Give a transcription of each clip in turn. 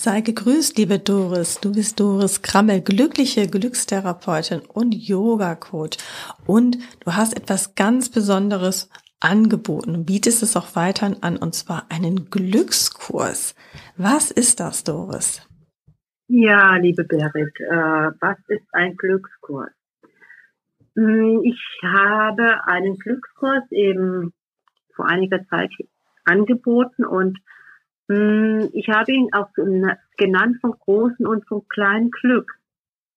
Sei gegrüßt, liebe Doris. Du bist Doris Krammel, glückliche Glückstherapeutin und Yoga-Coach. Und du hast etwas ganz Besonderes angeboten und bietest es auch weiterhin an, und zwar einen Glückskurs. Was ist das, Doris? Ja, liebe Berit, äh, was ist ein Glückskurs? Hm, ich habe einen Glückskurs eben vor einiger Zeit angeboten und ich habe ihn auch genannt vom großen und vom kleinen Glück.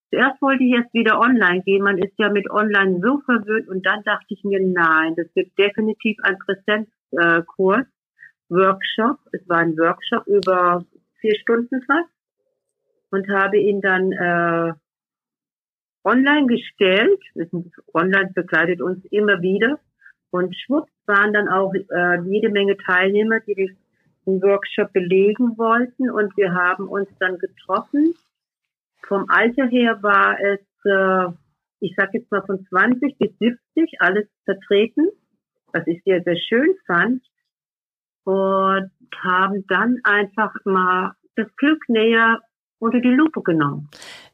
Zuerst wollte ich jetzt wieder online gehen. Man ist ja mit online so verwirrt und dann dachte ich mir, nein, das wird definitiv ein Präsenzkurs, Workshop. Es war ein Workshop über vier Stunden fast und habe ihn dann äh, online gestellt. Online begleitet uns immer wieder und schwupps waren dann auch äh, jede Menge Teilnehmer, die das einen Workshop belegen wollten und wir haben uns dann getroffen. Vom Alter her war es, äh, ich sage jetzt mal von 20 bis 70 alles vertreten, was ich sehr, sehr schön fand und haben dann einfach mal das Glück näher unter die Lupe genommen.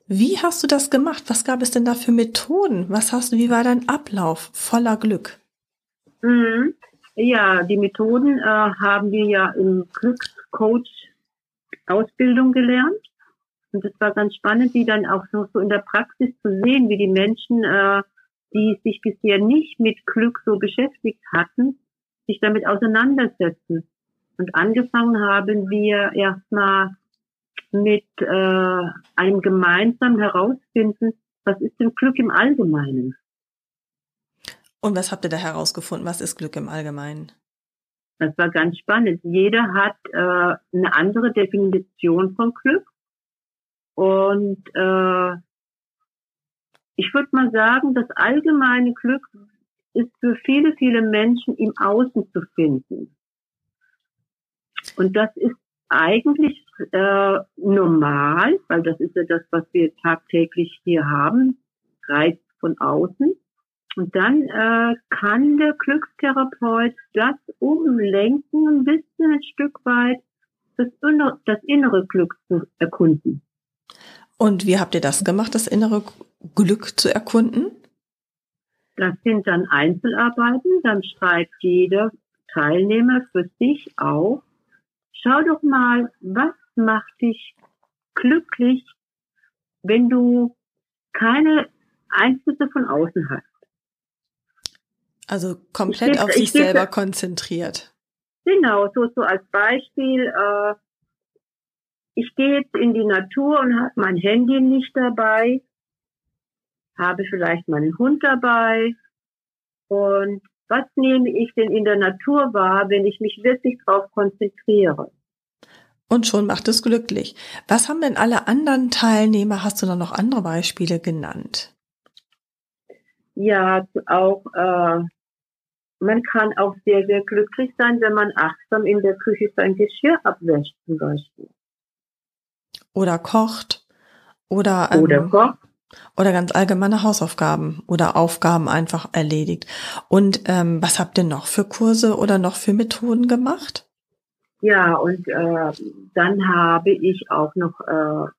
Wie hast du das gemacht? Was gab es denn da für Methoden? Was hast du, wie war dein Ablauf voller Glück? Mhm. Ja, die Methoden äh, haben wir ja im Glückscoach Ausbildung gelernt. Und es war ganz spannend, die dann auch so, so in der Praxis zu sehen, wie die Menschen, äh, die sich bisher nicht mit Glück so beschäftigt hatten, sich damit auseinandersetzen. Und angefangen haben wir erstmal mit äh, einem gemeinsamen Herausfinden, was ist denn Glück im Allgemeinen? Und was habt ihr da herausgefunden? Was ist Glück im Allgemeinen? Das war ganz spannend. Jeder hat äh, eine andere Definition von Glück. Und äh, ich würde mal sagen, das allgemeine Glück ist für viele, viele Menschen im Außen zu finden. Und das ist eigentlich äh, normal, weil das ist ja das, was wir tagtäglich hier haben, Reiz von außen. Und dann äh, kann der Glückstherapeut das umlenken, ein bisschen ein Stück weit das, innere, das innere Glück zu erkunden. Und wie habt ihr das gemacht, das innere Glück zu erkunden? Das sind dann Einzelarbeiten, dann schreibt jeder Teilnehmer für sich auf. Schau doch mal, was macht dich glücklich, wenn du keine Einflüsse von außen hast. Also komplett gebe, auf sich gebe, selber konzentriert. Genau, so, so als Beispiel, äh, ich gehe jetzt in die Natur und habe mein Handy nicht dabei, habe vielleicht meinen Hund dabei und was nehme ich denn in der Natur wahr, wenn ich mich wirklich darauf konzentriere? Und schon macht es glücklich. Was haben denn alle anderen Teilnehmer? Hast du da noch andere Beispiele genannt? Ja, auch äh, man kann auch sehr, sehr glücklich sein, wenn man achtsam in der Küche sein Geschirr abwäscht zum Beispiel. Oder kocht. Oder, ähm, oder kocht. Oder ganz allgemeine Hausaufgaben oder Aufgaben einfach erledigt. Und ähm, was habt ihr noch für Kurse oder noch für Methoden gemacht? Ja, und äh, dann habe ich auch noch äh,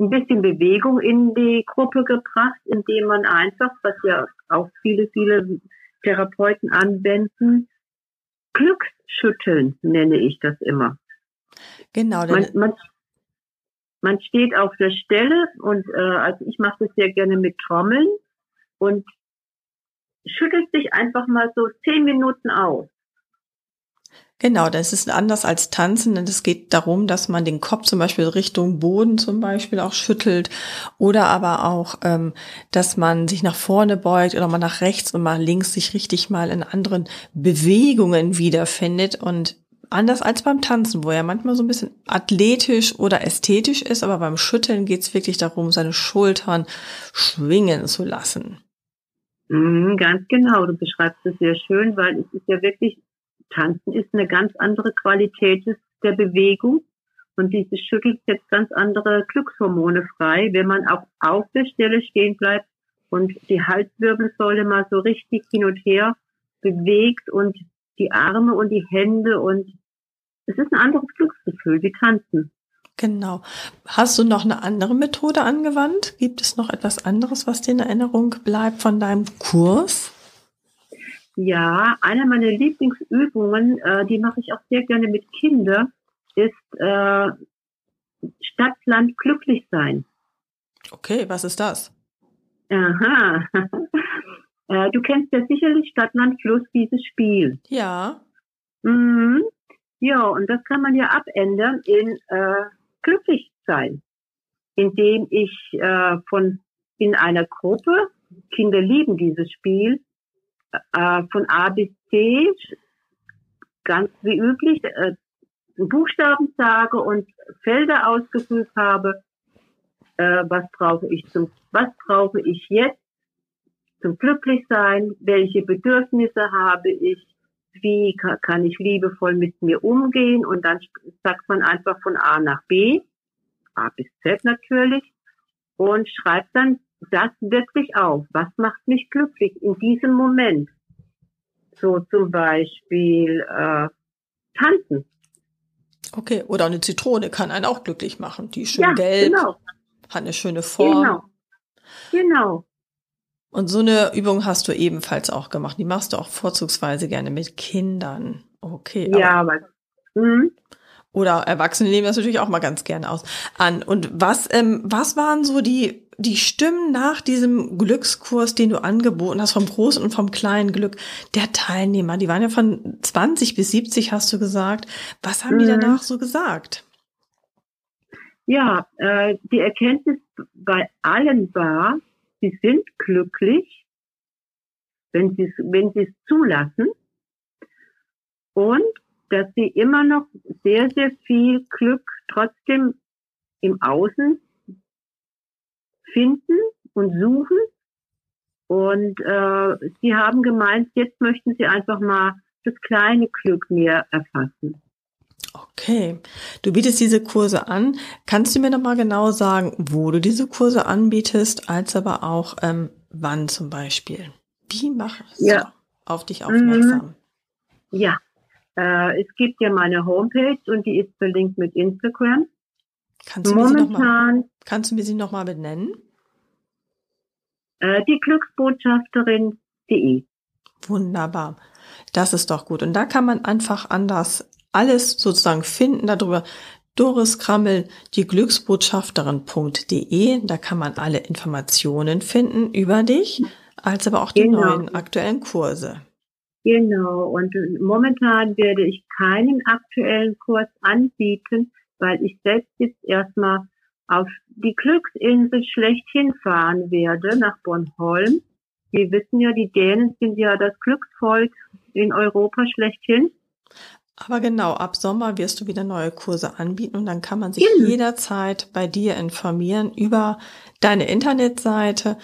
ein bisschen Bewegung in die Gruppe gebracht, indem man einfach, was ja auch viele, viele Therapeuten anwenden. Glücksschütteln nenne ich das immer. Genau. Man, man, man steht auf der Stelle und äh, also ich mache das sehr gerne mit Trommeln und schüttelt sich einfach mal so zehn Minuten aus. Genau, das ist anders als Tanzen, denn es geht darum, dass man den Kopf zum Beispiel Richtung Boden zum Beispiel auch schüttelt oder aber auch, ähm, dass man sich nach vorne beugt oder mal nach rechts und mal links sich richtig mal in anderen Bewegungen wiederfindet und anders als beim Tanzen, wo er manchmal so ein bisschen athletisch oder ästhetisch ist, aber beim Schütteln geht es wirklich darum, seine Schultern schwingen zu lassen. Mhm, ganz genau, du beschreibst es sehr schön, weil es ist ja wirklich, Tanzen ist eine ganz andere Qualität der Bewegung und dieses Schütteln setzt ganz andere Glückshormone frei, wenn man auch auf der Stelle stehen bleibt und die Halswirbelsäule mal so richtig hin und her bewegt und die Arme und die Hände und es ist ein anderes Glücksgefühl wie tanzen. Genau. Hast du noch eine andere Methode angewandt? Gibt es noch etwas anderes, was dir in Erinnerung bleibt von deinem Kurs? Ja, eine meiner Lieblingsübungen, äh, die mache ich auch sehr gerne mit Kindern, ist äh, Stadt, Land, glücklich sein. Okay, was ist das? Aha. äh, du kennst ja sicherlich Stadt, Land, Fluss, dieses Spiel. Ja. Mhm. Ja, und das kann man ja abändern in äh, glücklich sein, indem ich äh, von in einer Gruppe, Kinder lieben dieses Spiel, äh, von A bis C, ganz wie üblich, äh, Buchstaben sage und Felder ausgefüllt habe, äh, was brauche ich zum, was brauche ich jetzt zum Glücklichsein, welche Bedürfnisse habe ich, wie kann ich liebevoll mit mir umgehen? Und dann sagt man einfach von A nach B, A bis Z natürlich und schreibt dann das wirklich auf. Was macht mich glücklich in diesem Moment? So zum Beispiel äh, tanzen. Okay, oder eine Zitrone kann einen auch glücklich machen. Die ist schön ja, gelb, genau. hat eine schöne Form. Genau. Genau. Und so eine Übung hast du ebenfalls auch gemacht. Die machst du auch vorzugsweise gerne mit Kindern. Okay. Ja, aber. Mhm. Oder Erwachsene nehmen das natürlich auch mal ganz gerne aus an. Und was, ähm, was waren so die, die Stimmen nach diesem Glückskurs, den du angeboten hast, vom großen und vom kleinen Glück der Teilnehmer? Die waren ja von 20 bis 70, hast du gesagt. Was haben mhm. die danach so gesagt? Ja, äh, die Erkenntnis bei allen war, sie sind glücklich, wenn sie wenn sie es zulassen und dass sie immer noch sehr, sehr viel Glück trotzdem im Außen finden und suchen. Und äh, sie haben gemeint, jetzt möchten sie einfach mal das kleine Glück mehr erfassen. Okay, du bietest diese Kurse an. Kannst du mir noch mal genau sagen, wo du diese Kurse anbietest, als aber auch ähm, wann zum Beispiel? Wie machst ja. du auf dich aufmerksam? Ja, äh, es gibt ja meine Homepage und die ist verlinkt mit Instagram. Kannst du Momentan, mir sie noch mal, kannst du mir sie noch mal benennen? Äh, die Glücksbotschafterin.de. Wunderbar. Das ist doch gut. Und da kann man einfach anders alles sozusagen finden darüber. Doris Krammel, die Glücksbotschafterin.de. Da kann man alle Informationen finden über dich, als aber auch die genau. neuen aktuellen Kurse. Genau. Und momentan werde ich keinen aktuellen Kurs anbieten, weil ich selbst jetzt erstmal auf die Glücksinsel schlechthin fahren werde, nach Bornholm. Wir wissen ja, die Dänen sind ja das Glücksvolk in Europa schlechthin. Aber genau, ab Sommer wirst du wieder neue Kurse anbieten und dann kann man sich mhm. jederzeit bei dir informieren über deine Internetseite,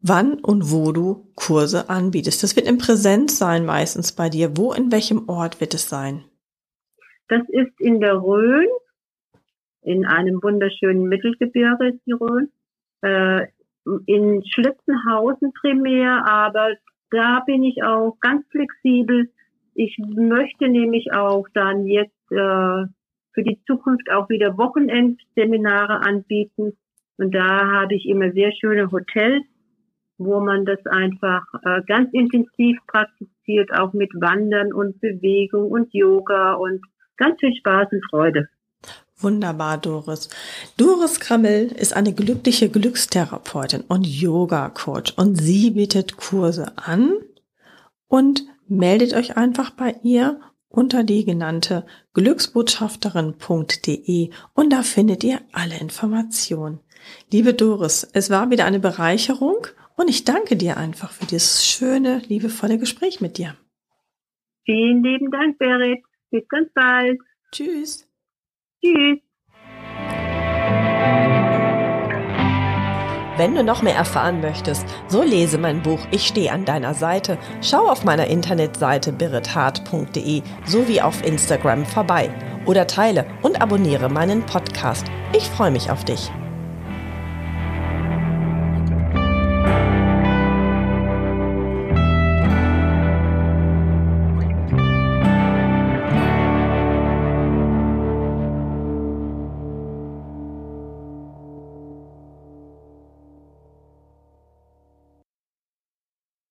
wann und wo du Kurse anbietest. Das wird in Präsenz sein meistens bei dir. Wo, in welchem Ort wird es sein? Das ist in der Rhön, in einem wunderschönen Mittelgebirge Rhön, äh, in Schlitzenhausen primär, aber da bin ich auch ganz flexibel ich möchte nämlich auch dann jetzt äh, für die Zukunft auch wieder Wochenendseminare anbieten. Und da habe ich immer sehr schöne Hotels, wo man das einfach äh, ganz intensiv praktiziert, auch mit Wandern und Bewegung und Yoga und ganz viel Spaß und Freude. Wunderbar, Doris. Doris Krammel ist eine glückliche Glückstherapeutin und Yoga-Coach und sie bietet Kurse an und meldet euch einfach bei ihr unter die genannte glücksbotschafterin.de und da findet ihr alle Informationen. Liebe Doris, es war wieder eine Bereicherung und ich danke dir einfach für dieses schöne, liebevolle Gespräch mit dir. Vielen lieben Dank, Berit. Bis ganz bald. Tschüss. Tschüss. Wenn du noch mehr erfahren möchtest, so lese mein Buch Ich stehe an deiner Seite. Schau auf meiner Internetseite birithart.de sowie auf Instagram vorbei oder teile und abonniere meinen Podcast. Ich freue mich auf dich.